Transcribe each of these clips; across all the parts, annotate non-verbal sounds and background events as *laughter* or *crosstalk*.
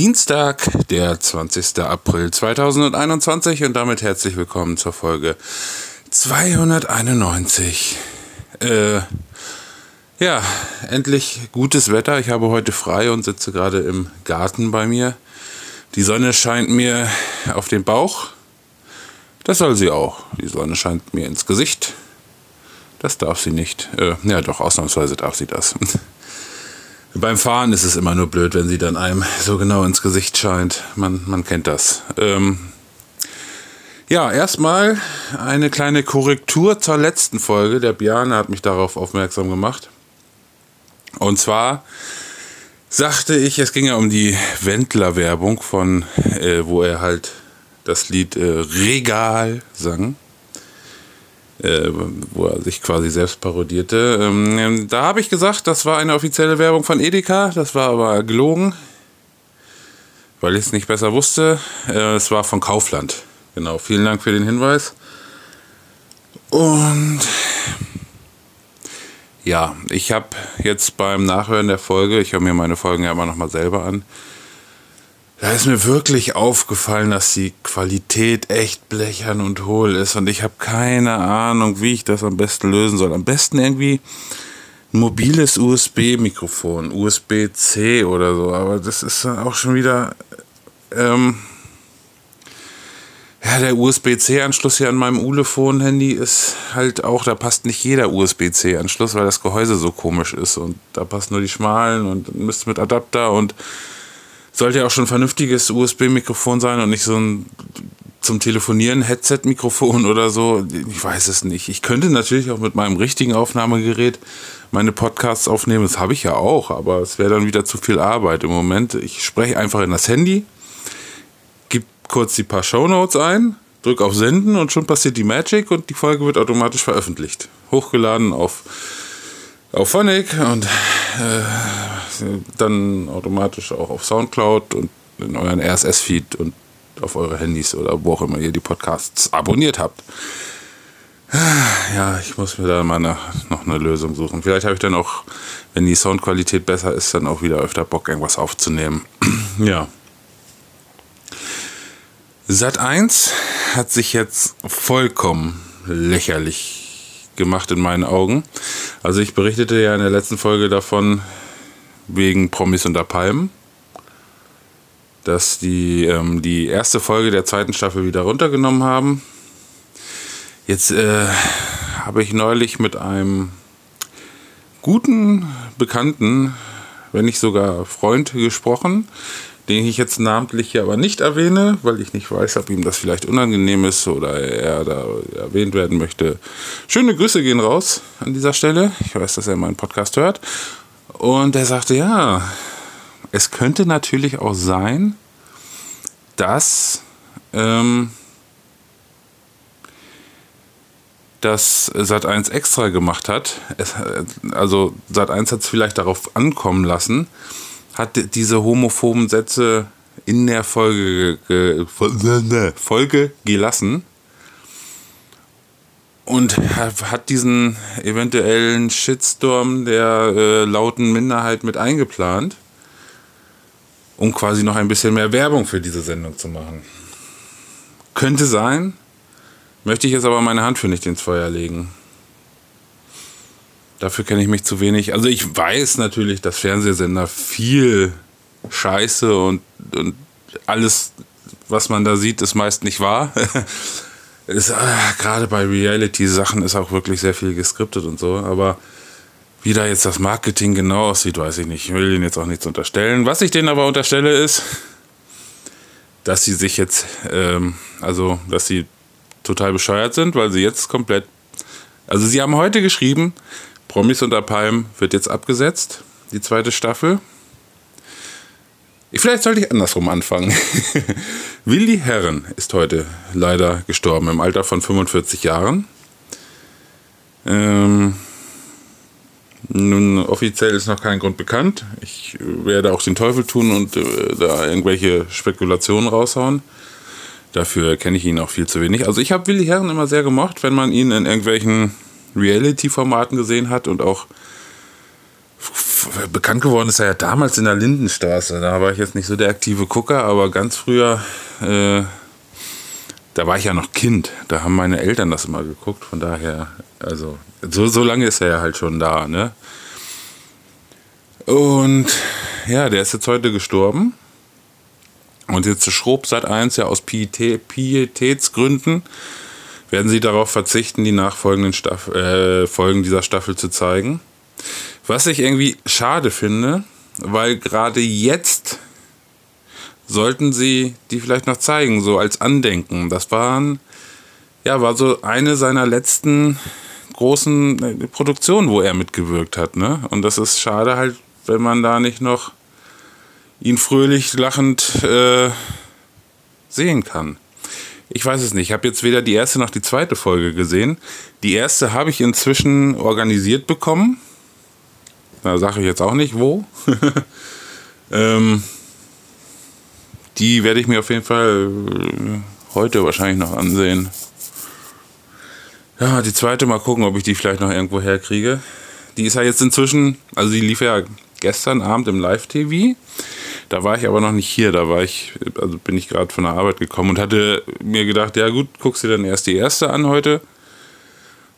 Dienstag, der 20. April 2021 und damit herzlich willkommen zur Folge 291. Äh, ja, endlich gutes Wetter. Ich habe heute frei und sitze gerade im Garten bei mir. Die Sonne scheint mir auf den Bauch. Das soll sie auch. Die Sonne scheint mir ins Gesicht. Das darf sie nicht. Äh, ja, doch, ausnahmsweise darf sie das. *laughs* Beim Fahren ist es immer nur blöd, wenn sie dann einem so genau ins Gesicht scheint. Man, man kennt das. Ähm ja, erstmal eine kleine Korrektur zur letzten Folge. Der Bjarne hat mich darauf aufmerksam gemacht. Und zwar sagte ich, es ging ja um die Wendler-Werbung von, äh, wo er halt das Lied äh, Regal sang äh, wo er sich quasi selbst parodierte. Ähm, da habe ich gesagt, das war eine offizielle Werbung von Edeka, das war aber gelogen, weil ich es nicht besser wusste. Äh, es war von Kaufland. Genau, vielen Dank für den Hinweis. Und ja, ich habe jetzt beim Nachhören der Folge, ich höre mir meine Folgen ja immer noch mal selber an, da ist mir wirklich aufgefallen, dass die Qualität echt blechern und hohl ist und ich habe keine Ahnung, wie ich das am besten lösen soll. Am besten irgendwie ein mobiles USB-Mikrofon, USB-C oder so, aber das ist dann auch schon wieder. Ähm, ja, der USB-C-Anschluss hier an meinem Ulefone-Handy ist halt auch, da passt nicht jeder USB-C-Anschluss, weil das Gehäuse so komisch ist und da passen nur die schmalen und müsst mit Adapter und sollte ja auch schon ein vernünftiges USB-Mikrofon sein und nicht so ein zum Telefonieren Headset-Mikrofon oder so. Ich weiß es nicht. Ich könnte natürlich auch mit meinem richtigen Aufnahmegerät meine Podcasts aufnehmen. Das habe ich ja auch, aber es wäre dann wieder zu viel Arbeit im Moment. Ich spreche einfach in das Handy, gebe kurz die paar Shownotes ein, drücke auf Senden und schon passiert die Magic und die Folge wird automatisch veröffentlicht. Hochgeladen auf, auf Phonic und äh, dann automatisch auch auf Soundcloud und in euren RSS-Feed und auf eure Handys oder wo auch immer ihr die Podcasts abonniert habt. Ja, ich muss mir da mal eine, noch eine Lösung suchen. Vielleicht habe ich dann auch, wenn die Soundqualität besser ist, dann auch wieder öfter Bock, irgendwas aufzunehmen. *clears throat* ja. Sat 1 hat sich jetzt vollkommen lächerlich gemacht in meinen Augen. Also ich berichtete ja in der letzten Folge davon, wegen Promis unter Palmen, dass die ähm, die erste Folge der zweiten Staffel wieder runtergenommen haben. Jetzt äh, habe ich neulich mit einem guten Bekannten, wenn nicht sogar Freund, gesprochen, den ich jetzt namentlich hier aber nicht erwähne, weil ich nicht weiß, ob ihm das vielleicht unangenehm ist oder er da erwähnt werden möchte. Schöne Grüße gehen raus an dieser Stelle. Ich weiß, dass er meinen Podcast hört. Und er sagte, ja, es könnte natürlich auch sein, dass ähm, das Sat1 extra gemacht hat. Es, also Sat1 hat es vielleicht darauf ankommen lassen, hat diese homophoben Sätze in der Folge, Folge gelassen und hat diesen eventuellen Shitstorm der äh, lauten Minderheit mit eingeplant, um quasi noch ein bisschen mehr Werbung für diese Sendung zu machen. Könnte sein, möchte ich jetzt aber meine Hand für nicht ins Feuer legen. Dafür kenne ich mich zu wenig. Also ich weiß natürlich, dass Fernsehsender viel Scheiße und, und alles, was man da sieht, ist meist nicht wahr. *laughs* äh, gerade bei Reality-Sachen ist auch wirklich sehr viel geskriptet und so, aber wie da jetzt das Marketing genau aussieht, weiß ich nicht. Ich will ihnen jetzt auch nichts unterstellen. Was ich denen aber unterstelle ist, dass sie sich jetzt, ähm, also, dass sie total bescheuert sind, weil sie jetzt komplett, also sie haben heute geschrieben, Promis unter Palm wird jetzt abgesetzt, die zweite Staffel. Vielleicht sollte ich andersrum anfangen. *laughs* Willi Herren ist heute leider gestorben im Alter von 45 Jahren. Ähm, nun, offiziell ist noch kein Grund bekannt. Ich werde auch den Teufel tun und äh, da irgendwelche Spekulationen raushauen. Dafür kenne ich ihn auch viel zu wenig. Also ich habe Willi Herren immer sehr gemocht, wenn man ihn in irgendwelchen Reality-Formaten gesehen hat und auch bekannt geworden ist er ja damals in der Lindenstraße. Da war ich jetzt nicht so der aktive Gucker, aber ganz früher, äh, da war ich ja noch Kind. Da haben meine Eltern das immer geguckt. Von daher, also so, so lange ist er ja halt schon da, ne? Und ja, der ist jetzt heute gestorben. Und jetzt Schrob seit 1 ja aus Pietätsgründen werden sie darauf verzichten, die nachfolgenden Staff äh, Folgen dieser Staffel zu zeigen. Was ich irgendwie schade finde, weil gerade jetzt sollten sie die vielleicht noch zeigen, so als Andenken. Das waren, ja, war so eine seiner letzten großen äh, Produktionen, wo er mitgewirkt hat, ne? Und das ist schade halt, wenn man da nicht noch ihn fröhlich lachend äh, sehen kann. Ich weiß es nicht. Ich habe jetzt weder die erste noch die zweite Folge gesehen. Die erste habe ich inzwischen organisiert bekommen. Da sage ich jetzt auch nicht wo. *laughs* ähm, die werde ich mir auf jeden Fall äh, heute wahrscheinlich noch ansehen. Ja, die zweite mal gucken, ob ich die vielleicht noch irgendwo herkriege. Die ist ja jetzt inzwischen, also die lief ja gestern Abend im Live-TV. Da war ich aber noch nicht hier, da war ich, also bin ich gerade von der Arbeit gekommen und hatte mir gedacht, ja gut, guckst du dann erst die erste an heute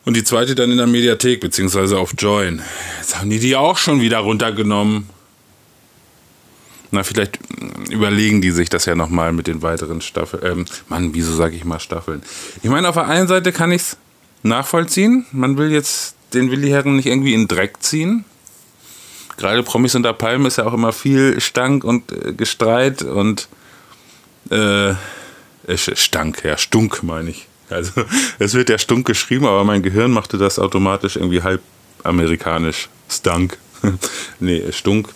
und die zweite dann in der Mediathek, beziehungsweise auf Join. Jetzt haben die die auch schon wieder runtergenommen. Na, vielleicht überlegen die sich das ja nochmal mit den weiteren Staffeln. Ähm, Mann, wieso sage ich mal Staffeln? Ich meine, auf der einen Seite kann ich es nachvollziehen. Man will jetzt den Willi Herren nicht irgendwie in Dreck ziehen gerade Promis unter Palmen ist ja auch immer viel Stank und äh, Gestreit und äh, Stank, ja, Stunk meine ich. Also *laughs* es wird ja Stunk geschrieben, aber mein Gehirn machte das automatisch irgendwie halb amerikanisch. Stank. *laughs* nee, Stunk.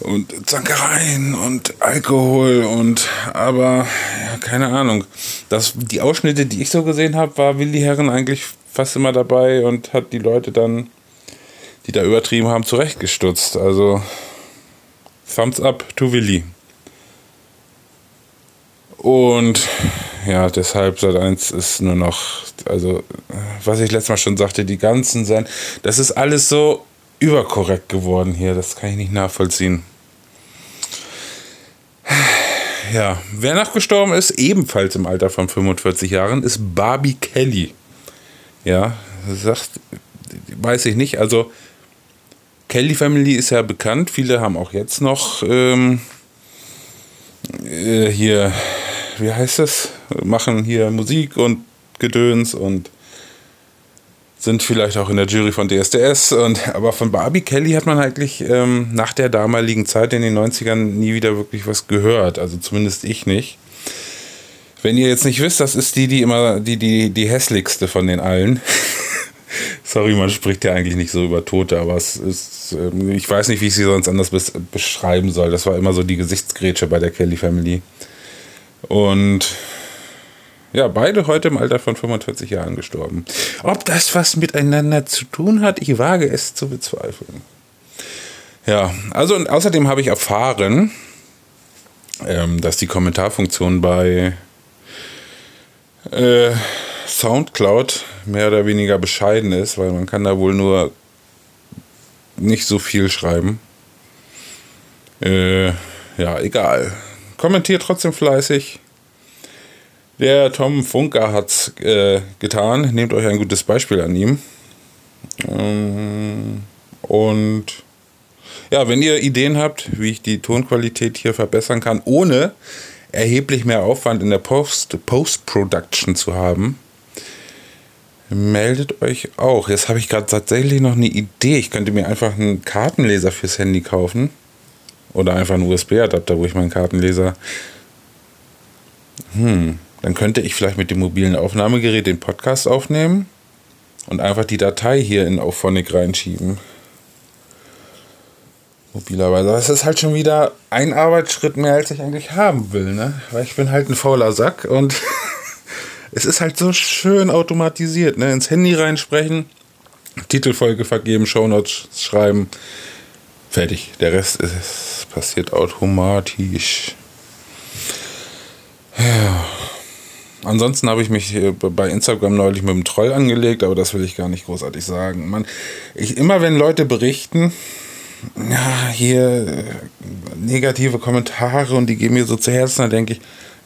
Und Zankereien und Alkohol und aber ja, keine Ahnung. Das, die Ausschnitte, die ich so gesehen habe, war Willi Herren eigentlich fast immer dabei und hat die Leute dann die da übertrieben haben, zurechtgestutzt. Also Thumbs up to Willi. Und ja, deshalb Sat 1 ist nur noch, also was ich letztes Mal schon sagte, die ganzen sein, das ist alles so überkorrekt geworden hier, das kann ich nicht nachvollziehen. Ja, wer nachgestorben ist, ebenfalls im Alter von 45 Jahren, ist Barbie Kelly. Ja, sagt, weiß ich nicht, also Kelly Family ist ja bekannt. Viele haben auch jetzt noch ähm, äh, hier, wie heißt das? Machen hier Musik und Gedöns und sind vielleicht auch in der Jury von DSDS. Und, aber von Barbie Kelly hat man eigentlich ähm, nach der damaligen Zeit in den 90ern nie wieder wirklich was gehört. Also zumindest ich nicht. Wenn ihr jetzt nicht wisst, das ist die, die immer die, die, die hässlichste von den allen. *laughs* Sorry, man spricht ja eigentlich nicht so über Tote, aber es ist, ähm, ich weiß nicht, wie ich sie sonst anders beschreiben soll. Das war immer so die Gesichtsgrätsche bei der Kelly Family. Und ja, beide heute im Alter von 45 Jahren gestorben. Ob das was miteinander zu tun hat, ich wage es zu bezweifeln. Ja, also und außerdem habe ich erfahren, ähm, dass die Kommentarfunktion bei äh, Soundcloud mehr oder weniger bescheiden ist, weil man kann da wohl nur nicht so viel schreiben. Äh, ja, egal. Kommentiert trotzdem fleißig. Der Tom Funker hat's äh, getan. Nehmt euch ein gutes Beispiel an ihm. Ähm, und ja, wenn ihr Ideen habt, wie ich die Tonqualität hier verbessern kann, ohne erheblich mehr Aufwand in der Post-Production zu haben, meldet euch auch. Jetzt habe ich gerade tatsächlich noch eine Idee. Ich könnte mir einfach einen Kartenleser fürs Handy kaufen. Oder einfach einen USB-Adapter, wo ich meinen Kartenleser. Hm, dann könnte ich vielleicht mit dem mobilen Aufnahmegerät den Podcast aufnehmen und einfach die Datei hier in Auphonic reinschieben. Mobilerweise. Das ist halt schon wieder ein Arbeitsschritt mehr, als ich eigentlich haben will, ne? Weil ich bin halt ein fauler Sack und es ist halt so schön automatisiert, ne? Ins Handy reinsprechen, Titelfolge vergeben, Shownotes schreiben, fertig. Der Rest ist, passiert automatisch. Ja. Ansonsten habe ich mich bei Instagram neulich mit dem Troll angelegt, aber das will ich gar nicht großartig sagen. Man, ich, immer wenn Leute berichten, ja, hier äh, negative Kommentare und die gehen mir so zu Herzen, dann denke ich,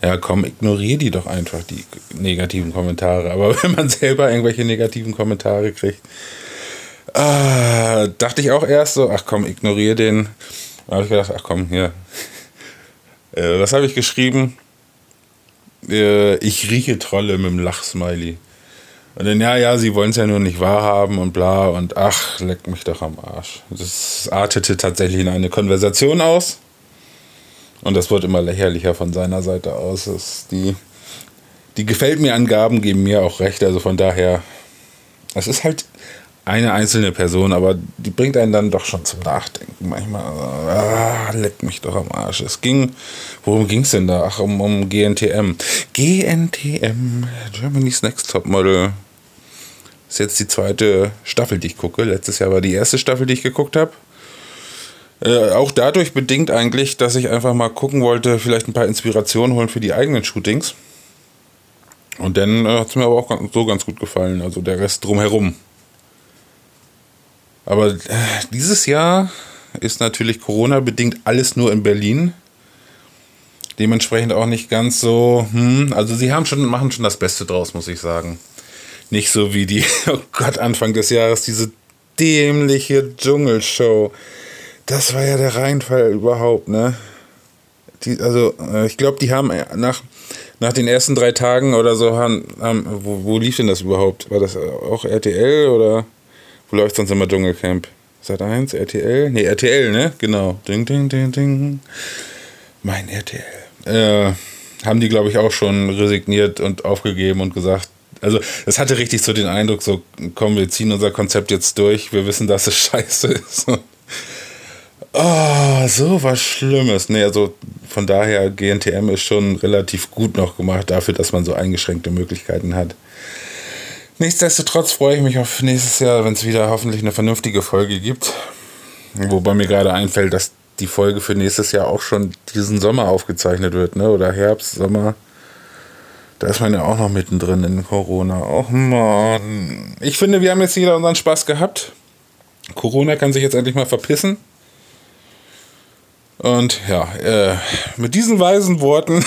ja komm, ignoriere die doch einfach, die negativen Kommentare. Aber *laughs* wenn man selber irgendwelche negativen Kommentare kriegt, äh, dachte ich auch erst so, ach komm, ignoriere den. Da habe ich gedacht, ach komm, hier. *laughs* Äh, was habe ich geschrieben? Äh, ich rieche Trolle mit dem Lachsmiley. Und dann, ja, ja, sie wollen es ja nur nicht wahrhaben und bla und ach, leck mich doch am Arsch. Das artete tatsächlich in eine Konversation aus. Und das wird immer lächerlicher von seiner Seite aus. Das, die, die gefällt mir Angaben geben mir auch recht. Also von daher, es ist halt eine einzelne Person, aber die bringt einen dann doch schon zum Nachdenken. Manchmal, ah, leck mich doch am Arsch. Es ging, worum ging es denn da? Ach, um, um GNTM. GNTM, Germany's Next Top Model. Ist jetzt die zweite Staffel, die ich gucke. Letztes Jahr war die erste Staffel, die ich geguckt habe. Äh, auch dadurch bedingt eigentlich, dass ich einfach mal gucken wollte, vielleicht ein paar Inspirationen holen für die eigenen Shootings. Und dann äh, hat es mir aber auch so ganz gut gefallen, also der Rest drumherum. Aber äh, dieses Jahr ist natürlich Corona-bedingt alles nur in Berlin. Dementsprechend auch nicht ganz so, hm, also sie haben schon, machen schon das Beste draus, muss ich sagen. Nicht so wie die, *laughs* oh Gott, Anfang des Jahres, diese dämliche Dschungelshow. Das war ja der Reinfall überhaupt, ne? Die, also, äh, ich glaube, die haben nach, nach den ersten drei Tagen oder so, haben, haben wo, wo lief denn das überhaupt? War das auch RTL oder wo läuft sonst immer Dschungelcamp? Sat 1, RTL? Ne, RTL, ne? Genau. Ding, ding, ding, ding. Mein RTL. Äh, haben die, glaube ich, auch schon resigniert und aufgegeben und gesagt, also es hatte richtig so den Eindruck, so komm, wir ziehen unser Konzept jetzt durch, wir wissen, dass es *laughs* scheiße ist. Oh, so was Schlimmes. Nee, also von daher, GNTM ist schon relativ gut noch gemacht dafür, dass man so eingeschränkte Möglichkeiten hat. Nichtsdestotrotz freue ich mich auf nächstes Jahr, wenn es wieder hoffentlich eine vernünftige Folge gibt. Wobei mir gerade einfällt, dass die Folge für nächstes Jahr auch schon diesen Sommer aufgezeichnet wird, ne? Oder Herbst, Sommer. Da ist man ja auch noch mittendrin in Corona. Och man. Ich finde, wir haben jetzt wieder unseren Spaß gehabt. Corona kann sich jetzt endlich mal verpissen. Und ja, äh, mit diesen weisen Worten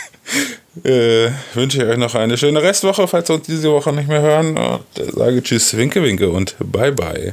*laughs* äh, wünsche ich euch noch eine schöne Restwoche, falls wir uns diese Woche nicht mehr hören. Und sage Tschüss, Winke, Winke und Bye, Bye.